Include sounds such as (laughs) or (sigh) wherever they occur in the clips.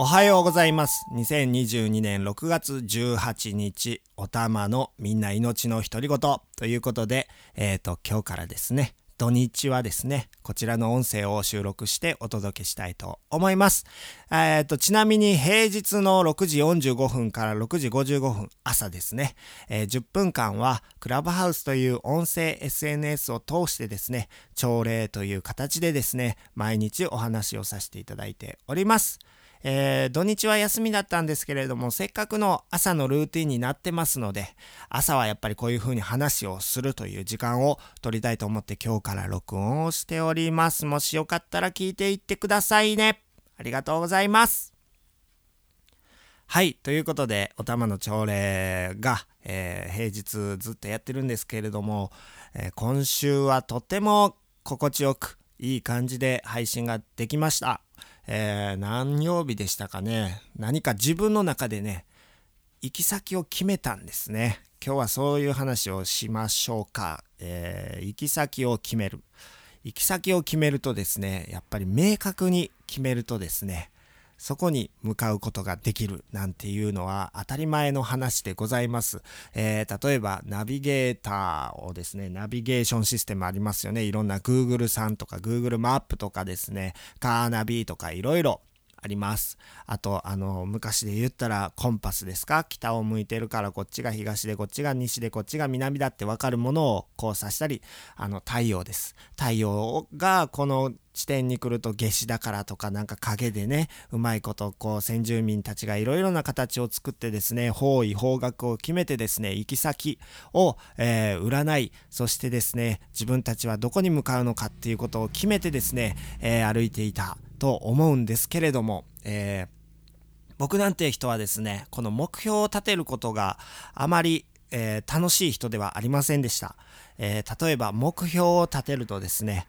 おはようございます。2022年6月18日、おたまのみんな命の独り言ということで、えっ、ー、と、今日からですね、土日はですね、こちらの音声を収録してお届けしたいと思います。えっ、ー、と、ちなみに平日の6時45分から6時55分、朝ですね、えー、10分間はクラブハウスという音声 SNS を通してですね、朝礼という形でですね、毎日お話をさせていただいております。えー、土日は休みだったんですけれども、せっかくの朝のルーティンになってますので、朝はやっぱりこういう風に話をするという時間を取りたいと思って今日から録音をしております。もしよかったら聞いていってくださいね。ありがとうございます。はい。ということで、おたまの朝礼が、えー、平日ずっとやってるんですけれども、えー、今週はとても心地よく、いい感じで配信ができました。えー、何曜日でしたかね。何か自分の中でね、行き先を決めたんですね。今日はそういう話をしましょうか。えー、行き先を決める。行き先を決めるとですね、やっぱり明確に決めるとですね、そこに向かうことができるなんていうのは当たり前の話でございます。えー、例えばナビゲーターをですね、ナビゲーションシステムありますよね。いろんな Google さんとか Google マップとかですね、カーナビとかいろいろあります。あと、あの、昔で言ったらコンパスですか？北を向いてるからこっちが東でこっちが西でこっちが南だってわかるものを交差したり、あの、太陽です。太陽がこの地点に来ると夏至だからとかなんか影でね、うまいことこう先住民たちがいろいろな形を作ってですね、方位方角を決めてですね、行き先を、えー、占い、そしてですね、自分たちはどこに向かうのかっていうことを決めてですね、えー、歩いていたと思うんですけれども、えー、僕なんて人はですね、この目標を立てることがあまり、えー、楽しい人ではありませんでした。えー、例えば目標を立てるとですね、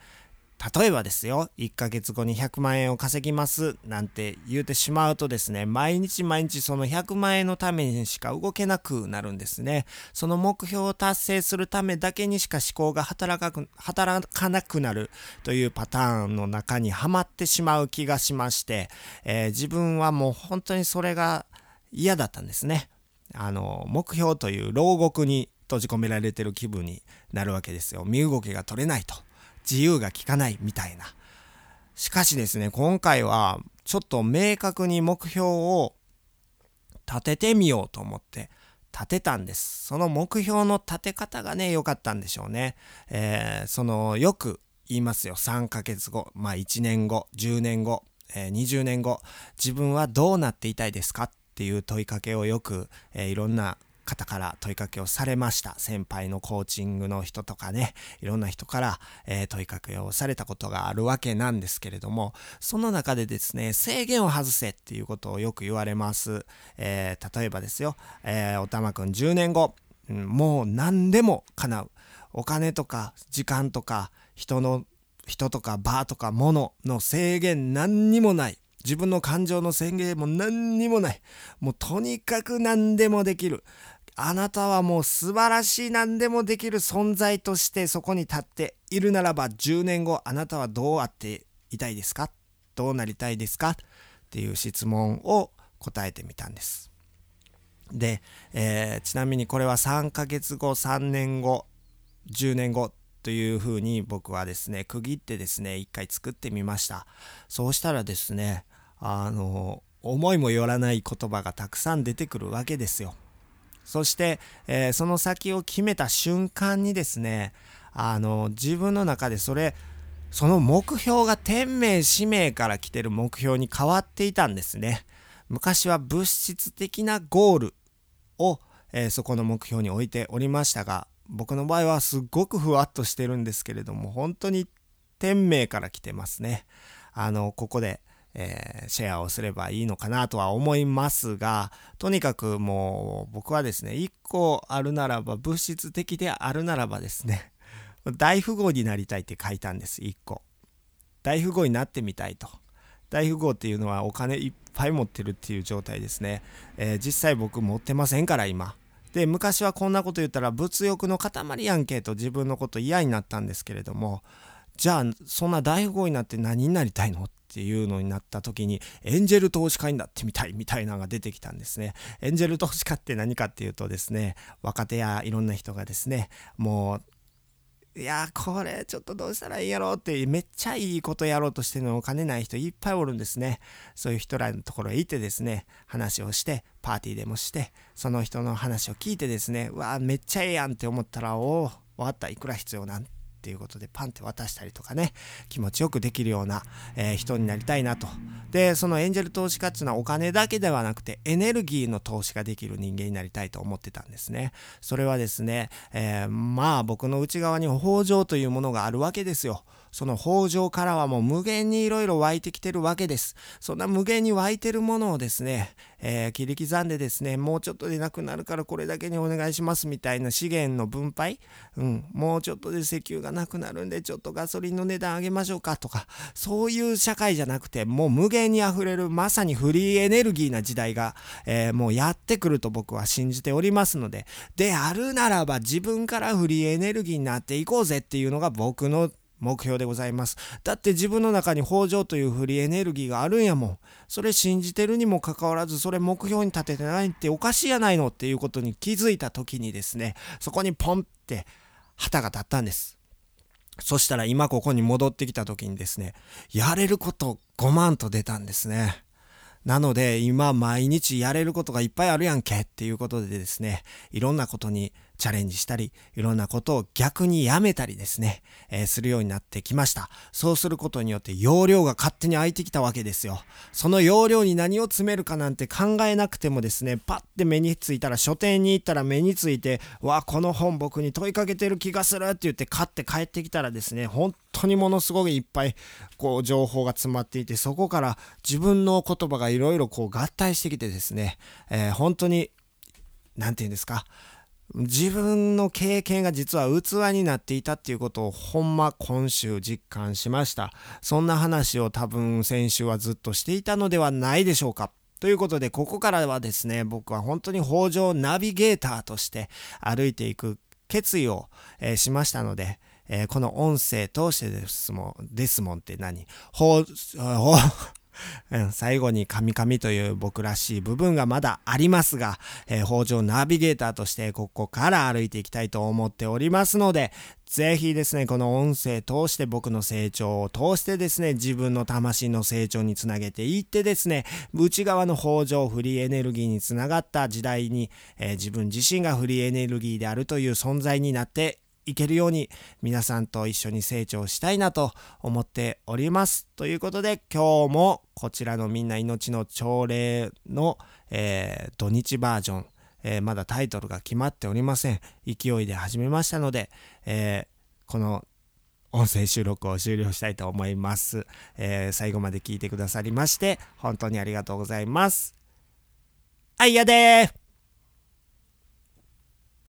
例えばですよ、1ヶ月後に100万円を稼ぎますなんて言うてしまうとですね、毎日毎日その100万円のためにしか動けなくなるんですね。その目標を達成するためだけにしか思考が働か働かなくなるというパターンの中にはまってしまう気がしまして、えー、自分はもう本当にそれが嫌だったんですね。あの、目標という牢獄に閉じ込められてる気分になるわけですよ。身動きが取れないと。自由が利かないみたいな。しかしですね、今回はちょっと明確に目標を立ててみようと思って立てたんです。その目標の立て方がね、良かったんでしょうね。えー、その、よく言いますよ。3ヶ月後、まあ1年後、10年後、えー、20年後、自分はどうなっていたいですかっていう問いかけをよく、えー、いろんな方から問いかけをされました。先輩のコーチングの人とかね、いろんな人から、えー、問いかけをされたことがあるわけなんですけれども、その中でですね、制限を外せっていうことをよく言われます。えー、例えばですよ、えー、おたまくん10年後、うん、もう何でも叶う。お金とか時間とか人の人とか場とか物の制限何にもない。自分の感情の宣言も何にもない。もうとにかく何でもできる。あなたはもう素晴らしい何でもできる存在としてそこに立っているならば10年後あなたはどうあっていたいですか？どうなりたいですか？っていう質問を答えてみたんです。で、えー、ちなみにこれは3ヶ月後、3年後、10年後というふうに僕はですね、区切ってですね、一回作ってみました。そうしたらですね、あの、思いもよらない言葉がたくさん出てくるわけですよ。そして、えー、その先を決めた瞬間にですね、あの、自分の中でそれ、その目標が天命使命から来てる目標に変わっていたんですね。昔は物質的なゴールを、えー、そこの目標に置いておりましたが、僕の場合はすっごくふわっとしてるんですけれども、本当に天命から来てますね。あの、ここで、えー、シェアをすればいいのかなとは思いますが、とにかくもう僕はですね、1個あるならば、物質的であるならばですね、(laughs) 大富豪になりたいって書いたんです、1個。大富豪になってみたいと。大富豪っていうのはお金いっぱい持ってるっていう状態ですね。えー、実際僕持ってませんから今。で、昔はこんなこと言ったら物欲の塊やんけと自分のこと嫌になったんですけれども、じゃあそんな大富豪になって何になりたいのっっていうのになった時にエンジェル投資家になってみたいみたいなのが出てきたんですね。エンジェル投資家って何かっていうとですね若手やいろんな人がですねもういやこれちょっとどうしたらいいやろうってめっちゃいいことやろうとしてのお金ない人いっぱいおるんですねそういう人らのところへ行ってですね話をしてパーティーでもしてその人の話を聞いてですねうわめっちゃええやんって思ったらおお終わったいくら必要なんてっていうことでパンって渡したりとかね気持ちよくできるような、えー、人になりたいなと。でそのエンジェル投資家っていうのはお金だけではなくてエネルギーの投資ができる人間になりたいと思ってたんですね。それはですね、えー、まあ僕の内側に豊穣というものがあるわけですよ。その豊穣からはもう無限にいろいろ湧いてきてるわけです。そんな無限に湧いてるものをですね、えー、切り刻んでですね、もうちょっとでなくなるからこれだけにお願いしますみたいな資源の分配、うん、もうちょっとで石油がなくなるんでちょっとガソリンの値段上げましょうかとか、そういう社会じゃなくて、もう無限に溢れるまさにフリーエネルギーな時代が、えー、もうやってくると僕は信じておりますので、であるならば自分からフリーエネルギーになっていこうぜっていうのが僕の目標でございます。だって自分の中に豊穣というフリーエネルギーがあるんやもん。それ信じてるにもかかわらず、それ目標に立ててないっておかしいやないのっていうことに気づいた時にですね、そこにポンって旗が立ったんです。そしたら今ここに戻ってきた時にですね、やれること5万と出たんですね。なので今毎日やれることがいっぱいあるやんけっていうことでですね、いろんなことにチャレンジしたり、いろんなことを逆にやめたりですね、えー、するようになってきました。そうすることによって容量が勝手に空いてきたわけですよ。その容量に何を詰めるかなんて考えなくてもですね、パッて目についたら書店に行ったら目について、わ、この本僕に問いかけてる気がするって言って買って帰ってきたらですね、本当にものすごくいっぱいこう情報が詰まっていて、そこから自分の言葉がいろいろこう合体してきてですね、えー、本当に、何て言うんですか、自分の経験が実は器になっていたっていうことをほんま今週実感しました。そんな話を多分先週はずっとしていたのではないでしょうか。ということで、ここからはですね、僕は本当に北条ナビゲーターとして歩いていく決意を、えー、しましたので、えー、この音声通してですもん、ですもんって何？ほ (laughs) う、ん、最後にカミカミという僕らしい部分がまだありますが、えー、北条ナビゲーターとしてここから歩いていきたいと思っておりますので、ぜひですね、この音声通して僕の成長を通してですね、自分の魂の成長につなげていってですね、内側の北条フリーエネルギーにつながった時代に、えー、自分自身がフリーエネルギーであるという存在になっていけるように皆さんと一緒に成長したいなと思っております。ということで今日もこちらのみんな命の朝礼の、えー、土日バージョン、えー、まだタイトルが決まっておりません。勢いで始めましたので、えー、この音声収録を終了したいと思います、え最後まで聞いてくださりまして本当にありがとうございます。あいやで